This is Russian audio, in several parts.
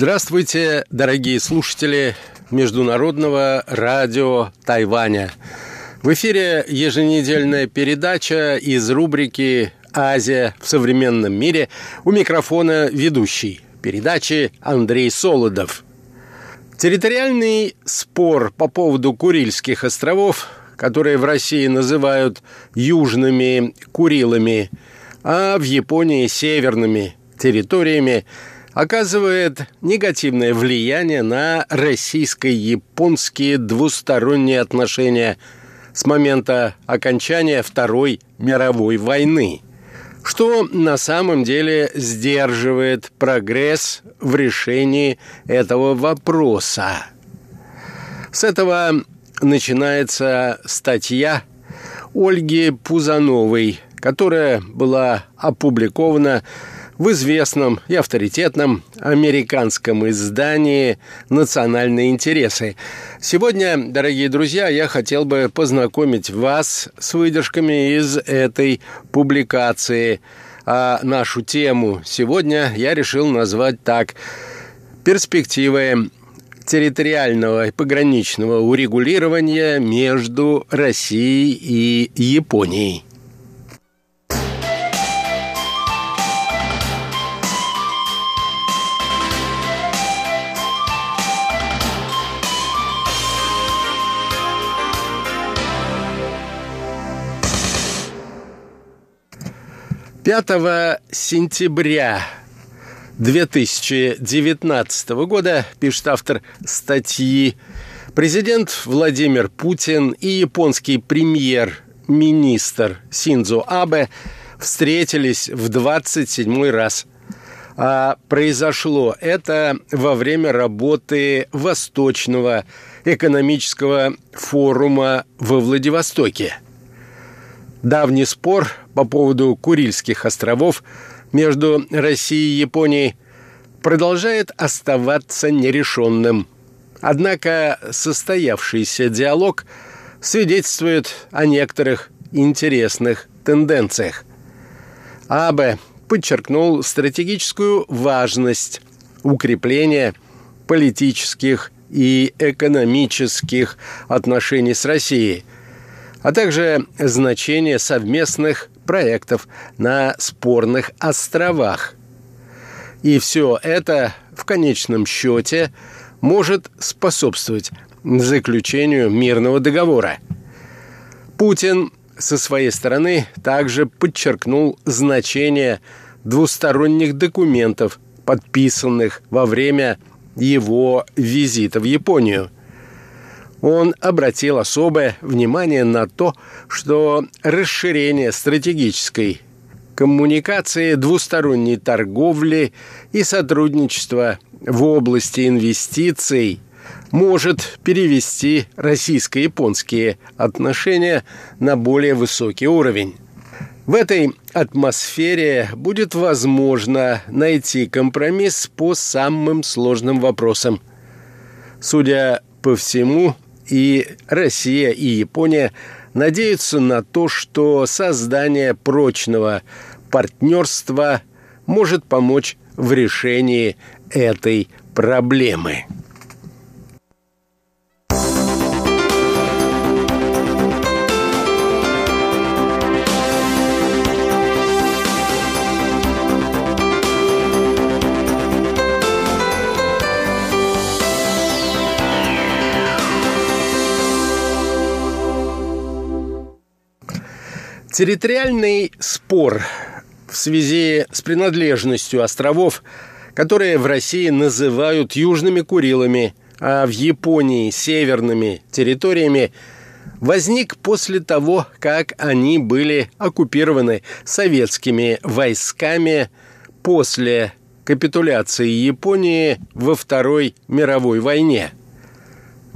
Здравствуйте, дорогие слушатели Международного радио Тайваня. В эфире еженедельная передача из рубрики «Азия в современном мире». У микрофона ведущий передачи Андрей Солодов. Территориальный спор по поводу Курильских островов, которые в России называют Южными Курилами, а в Японии Северными территориями, оказывает негативное влияние на российско-японские двусторонние отношения с момента окончания Второй мировой войны, что на самом деле сдерживает прогресс в решении этого вопроса. С этого начинается статья Ольги Пузановой, которая была опубликована в известном и авторитетном американском издании «Национальные интересы». Сегодня, дорогие друзья, я хотел бы познакомить вас с выдержками из этой публикации. А нашу тему сегодня я решил назвать так «Перспективы территориального и пограничного урегулирования между Россией и Японией». Пятого сентября 2019 года, пишет автор статьи, президент Владимир Путин и японский премьер-министр Синдзо Абе встретились в 27 раз. А произошло это во время работы Восточного экономического форума во Владивостоке. Давний спор по поводу Курильских островов – между Россией и Японией продолжает оставаться нерешенным. Однако состоявшийся диалог свидетельствует о некоторых интересных тенденциях. Абе подчеркнул стратегическую важность укрепления политических и экономических отношений с Россией, а также значение совместных проектов на спорных островах. И все это в конечном счете может способствовать заключению мирного договора. Путин со своей стороны также подчеркнул значение двусторонних документов, подписанных во время его визита в Японию – он обратил особое внимание на то, что расширение стратегической коммуникации, двусторонней торговли и сотрудничества в области инвестиций может перевести российско-японские отношения на более высокий уровень. В этой атмосфере будет возможно найти компромисс по самым сложным вопросам. Судя по всему, и Россия, и Япония надеются на то, что создание прочного партнерства может помочь в решении этой проблемы. Территориальный спор в связи с принадлежностью островов, которые в России называют Южными Курилами, а в Японии – северными территориями, возник после того, как они были оккупированы советскими войсками после капитуляции Японии во Второй мировой войне –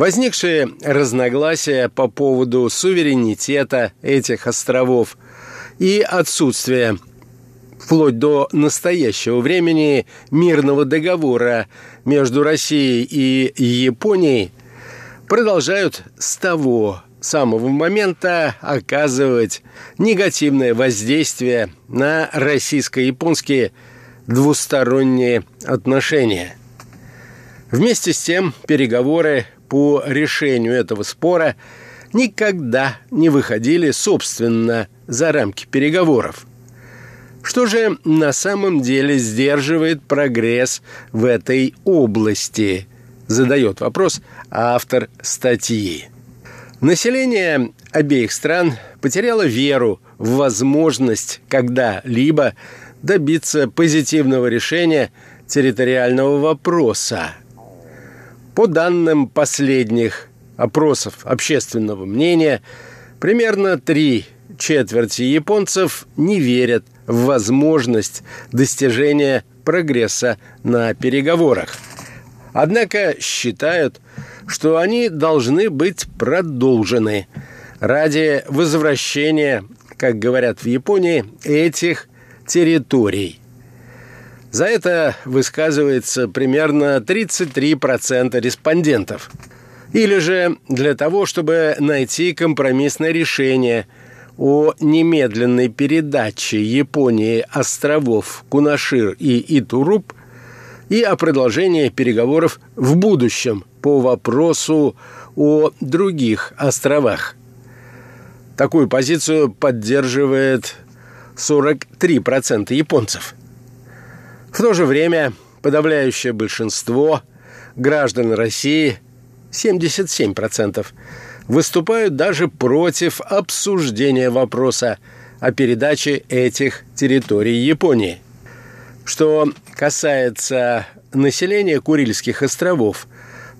Возникшие разногласия по поводу суверенитета этих островов и отсутствия вплоть до настоящего времени мирного договора между Россией и Японией продолжают с того самого момента оказывать негативное воздействие на российско-японские двусторонние отношения – Вместе с тем переговоры по решению этого спора никогда не выходили, собственно, за рамки переговоров. Что же на самом деле сдерживает прогресс в этой области? Задает вопрос автор статьи. Население обеих стран потеряло веру в возможность когда-либо добиться позитивного решения территориального вопроса. По данным последних опросов общественного мнения, примерно три четверти японцев не верят в возможность достижения прогресса на переговорах. Однако считают, что они должны быть продолжены ради возвращения, как говорят в Японии, этих территорий. За это высказывается примерно 33% респондентов. Или же для того, чтобы найти компромиссное решение о немедленной передаче Японии островов Кунашир и Итуруп и о продолжении переговоров в будущем по вопросу о других островах. Такую позицию поддерживает 43% японцев. В то же время подавляющее большинство граждан России, 77%, выступают даже против обсуждения вопроса о передаче этих территорий Японии. Что касается населения Курильских островов,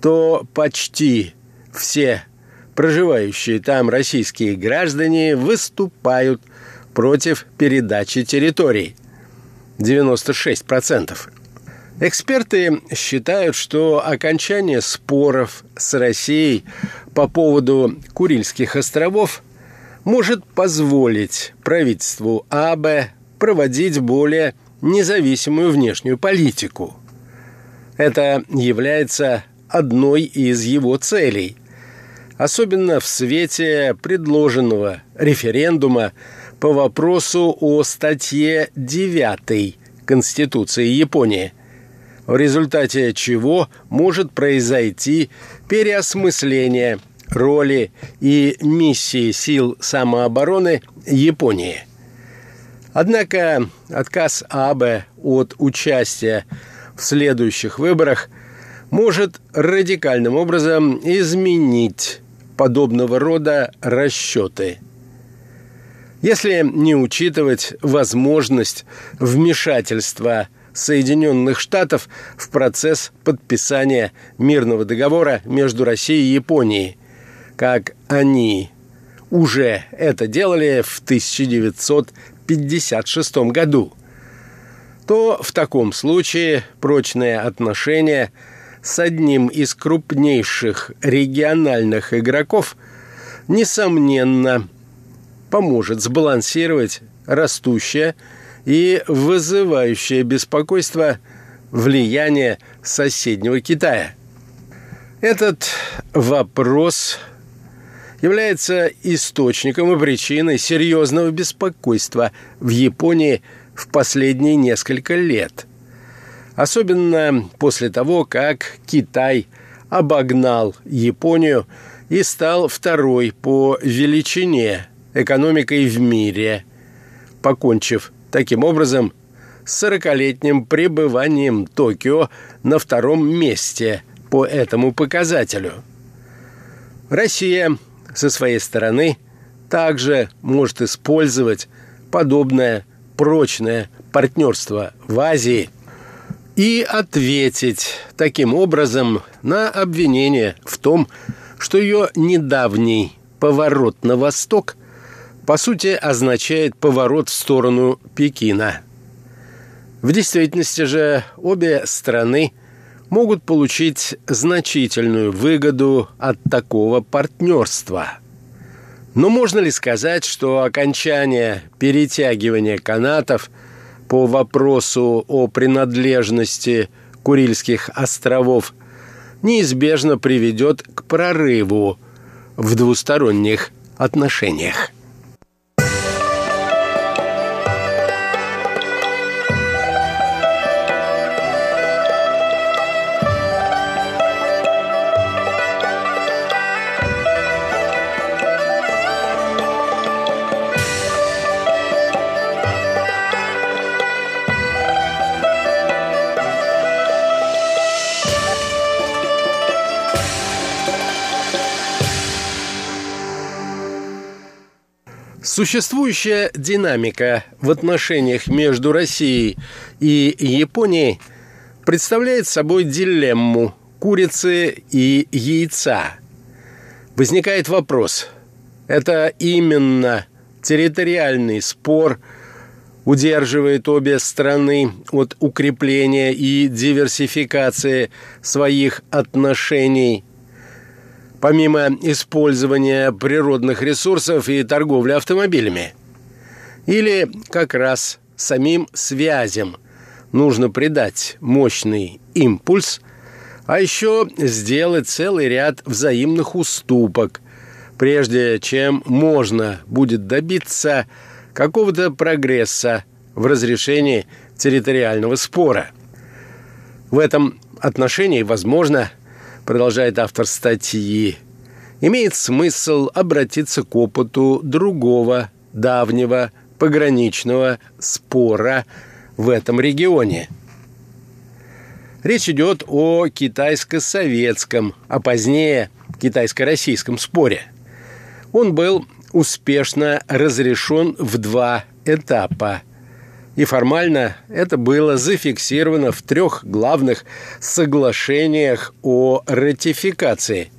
то почти все проживающие там российские граждане выступают против передачи территорий. 96%. Эксперты считают, что окончание споров с Россией по поводу Курильских островов может позволить правительству АБ проводить более независимую внешнюю политику. Это является одной из его целей, особенно в свете предложенного референдума по вопросу о статье 9 Конституции Японии, в результате чего может произойти переосмысление роли и миссии сил самообороны Японии. Однако отказ Абе от участия в следующих выборах может радикальным образом изменить подобного рода расчеты – если не учитывать возможность вмешательства Соединенных Штатов в процесс подписания мирного договора между Россией и Японией, как они уже это делали в 1956 году, то в таком случае прочные отношения с одним из крупнейших региональных игроков несомненно поможет сбалансировать растущее и вызывающее беспокойство влияние соседнего Китая. Этот вопрос является источником и причиной серьезного беспокойства в Японии в последние несколько лет. Особенно после того, как Китай обогнал Японию и стал второй по величине экономикой в мире, покончив таким образом с 40-летним пребыванием Токио на втором месте по этому показателю. Россия со своей стороны также может использовать подобное прочное партнерство в Азии и ответить таким образом на обвинение в том, что ее недавний поворот на восток – по сути означает поворот в сторону Пекина. В действительности же обе страны могут получить значительную выгоду от такого партнерства. Но можно ли сказать, что окончание перетягивания канатов по вопросу о принадлежности Курильских островов неизбежно приведет к прорыву в двусторонних отношениях? Существующая динамика в отношениях между Россией и Японией представляет собой дилемму курицы и яйца. Возникает вопрос, это именно территориальный спор удерживает обе страны от укрепления и диверсификации своих отношений – помимо использования природных ресурсов и торговли автомобилями. Или как раз самим связям нужно придать мощный импульс, а еще сделать целый ряд взаимных уступок, прежде чем можно будет добиться какого-то прогресса в разрешении территориального спора. В этом отношении, возможно, продолжает автор статьи, имеет смысл обратиться к опыту другого давнего пограничного спора в этом регионе. Речь идет о китайско-советском, а позднее китайско-российском споре. Он был успешно разрешен в два этапа – и формально это было зафиксировано в трех главных соглашениях о ратификации.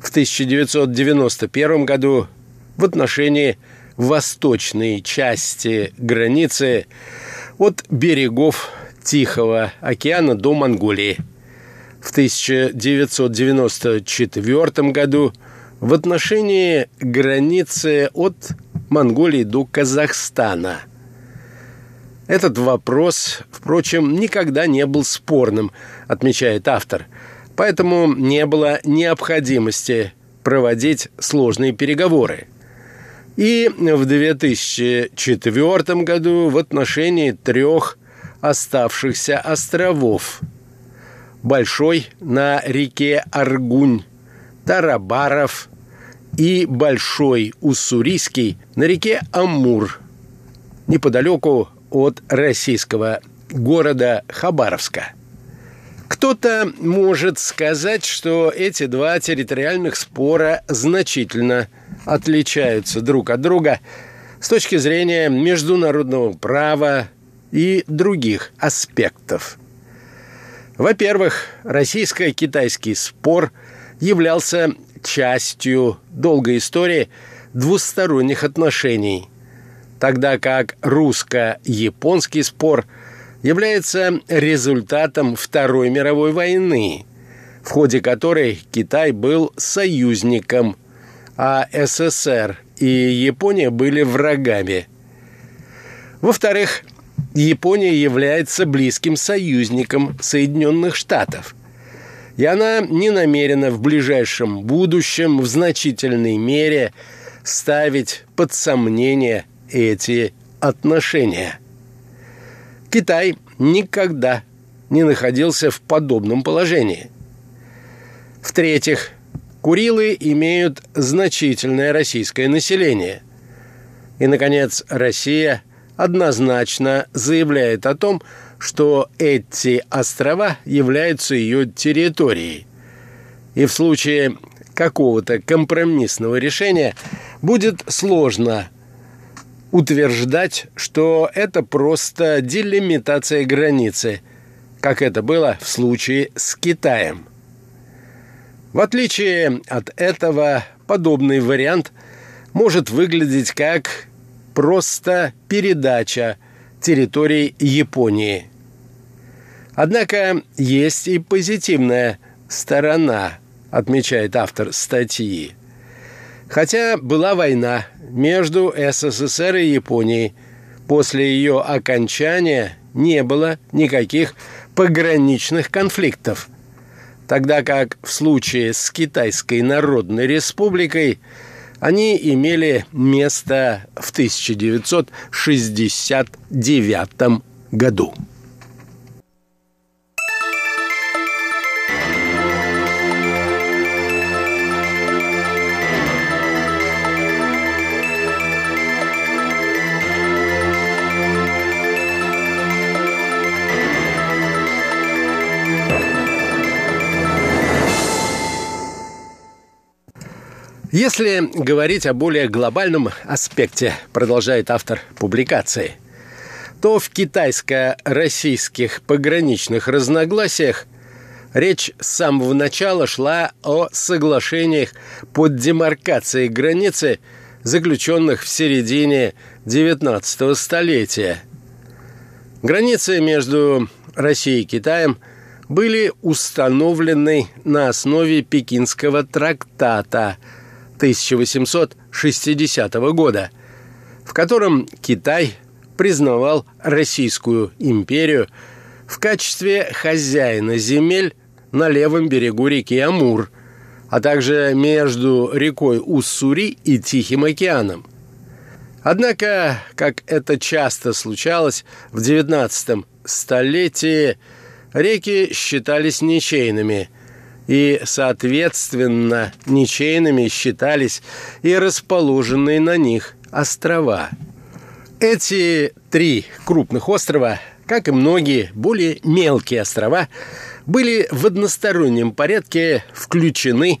В 1991 году в отношении восточной части границы от берегов Тихого океана до Монголии. В 1994 году в отношении границы от Монголии до Казахстана – этот вопрос, впрочем, никогда не был спорным, отмечает автор, поэтому не было необходимости проводить сложные переговоры. И в 2004 году в отношении трех оставшихся островов Большой на реке Аргунь, Тарабаров и Большой Уссурийский на реке Амур, неподалеку от российского города Хабаровска. Кто-то может сказать, что эти два территориальных спора значительно отличаются друг от друга с точки зрения международного права и других аспектов. Во-первых, российско-китайский спор являлся частью долгой истории двусторонних отношений – тогда как русско-японский спор является результатом Второй мировой войны, в ходе которой Китай был союзником, а СССР и Япония были врагами. Во-вторых, Япония является близким союзником Соединенных Штатов. И она не намерена в ближайшем будущем в значительной мере ставить под сомнение эти отношения. Китай никогда не находился в подобном положении. В-третьих, Курилы имеют значительное российское население. И, наконец, Россия однозначно заявляет о том, что эти острова являются ее территорией. И в случае какого-то компромиссного решения будет сложно утверждать, что это просто делимитация границы, как это было в случае с Китаем. В отличие от этого, подобный вариант может выглядеть как просто передача территорий Японии. Однако есть и позитивная сторона, отмечает автор статьи. Хотя была война между СССР и Японией. После ее окончания не было никаких пограничных конфликтов. Тогда как в случае с Китайской Народной Республикой они имели место в 1969 году. Если говорить о более глобальном аспекте, продолжает автор публикации, то в китайско-российских пограничных разногласиях речь с самого начала шла о соглашениях под демаркацией границы, заключенных в середине XIX столетия. Границы между Россией и Китаем были установлены на основе Пекинского трактата – 1860 года, в котором Китай признавал Российскую империю в качестве хозяина земель на левом берегу реки Амур, а также между рекой Уссури и Тихим океаном. Однако, как это часто случалось в XIX столетии, реки считались ничейными – и, соответственно, ничейными считались и расположенные на них острова. Эти три крупных острова, как и многие более мелкие острова, были в одностороннем порядке включены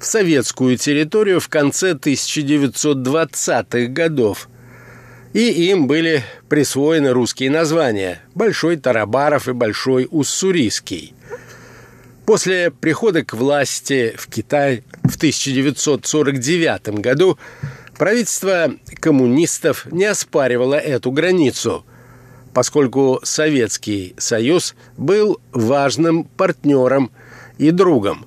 в советскую территорию в конце 1920-х годов, и им были присвоены русские названия «Большой Тарабаров» и «Большой Уссурийский». После прихода к власти в Китай в 1949 году правительство коммунистов не оспаривало эту границу, поскольку Советский Союз был важным партнером и другом.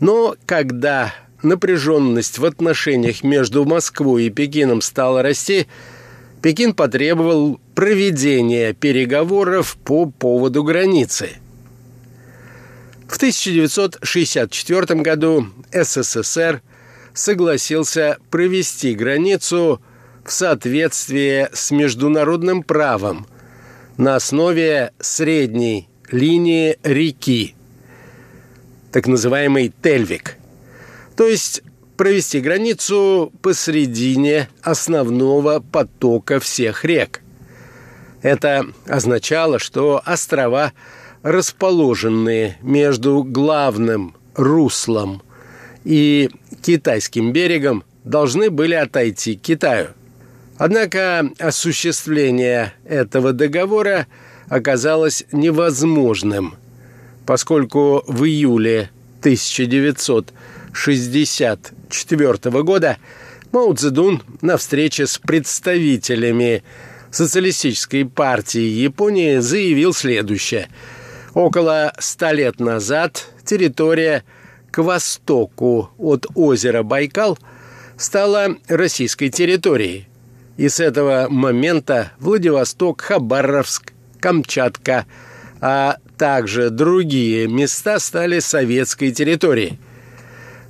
Но когда напряженность в отношениях между Москвой и Пекином стала расти, Пекин потребовал проведения переговоров по поводу границы – в 1964 году СССР согласился провести границу в соответствии с международным правом на основе средней линии реки, так называемый Тельвик, то есть провести границу посредине основного потока всех рек. Это означало, что острова – расположенные между главным руслом и китайским берегом, должны были отойти к Китаю. Однако осуществление этого договора оказалось невозможным, поскольку в июле 1964 года Мао Цзэдун на встрече с представителями Социалистической партии Японии заявил следующее – Около ста лет назад территория к востоку от озера Байкал стала российской территорией. И с этого момента Владивосток, Хабаровск, Камчатка, а также другие места стали советской территорией.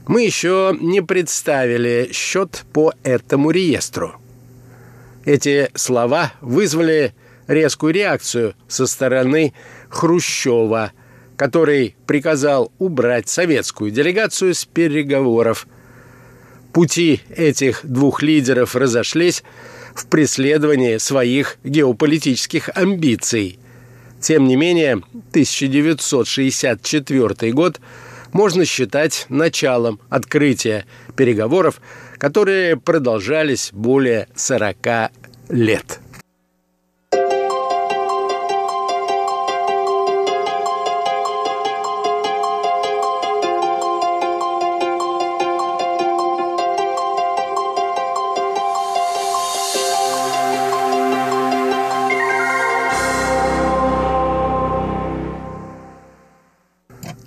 Мы еще не представили счет по этому реестру. Эти слова вызвали резкую реакцию со стороны Хрущева, который приказал убрать советскую делегацию с переговоров. Пути этих двух лидеров разошлись в преследовании своих геополитических амбиций. Тем не менее, 1964 год можно считать началом открытия переговоров, которые продолжались более 40 лет.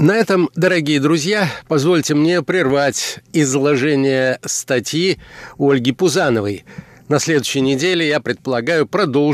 На этом, дорогие друзья, позвольте мне прервать изложение статьи Ольги Пузановой. На следующей неделе я предполагаю продолжить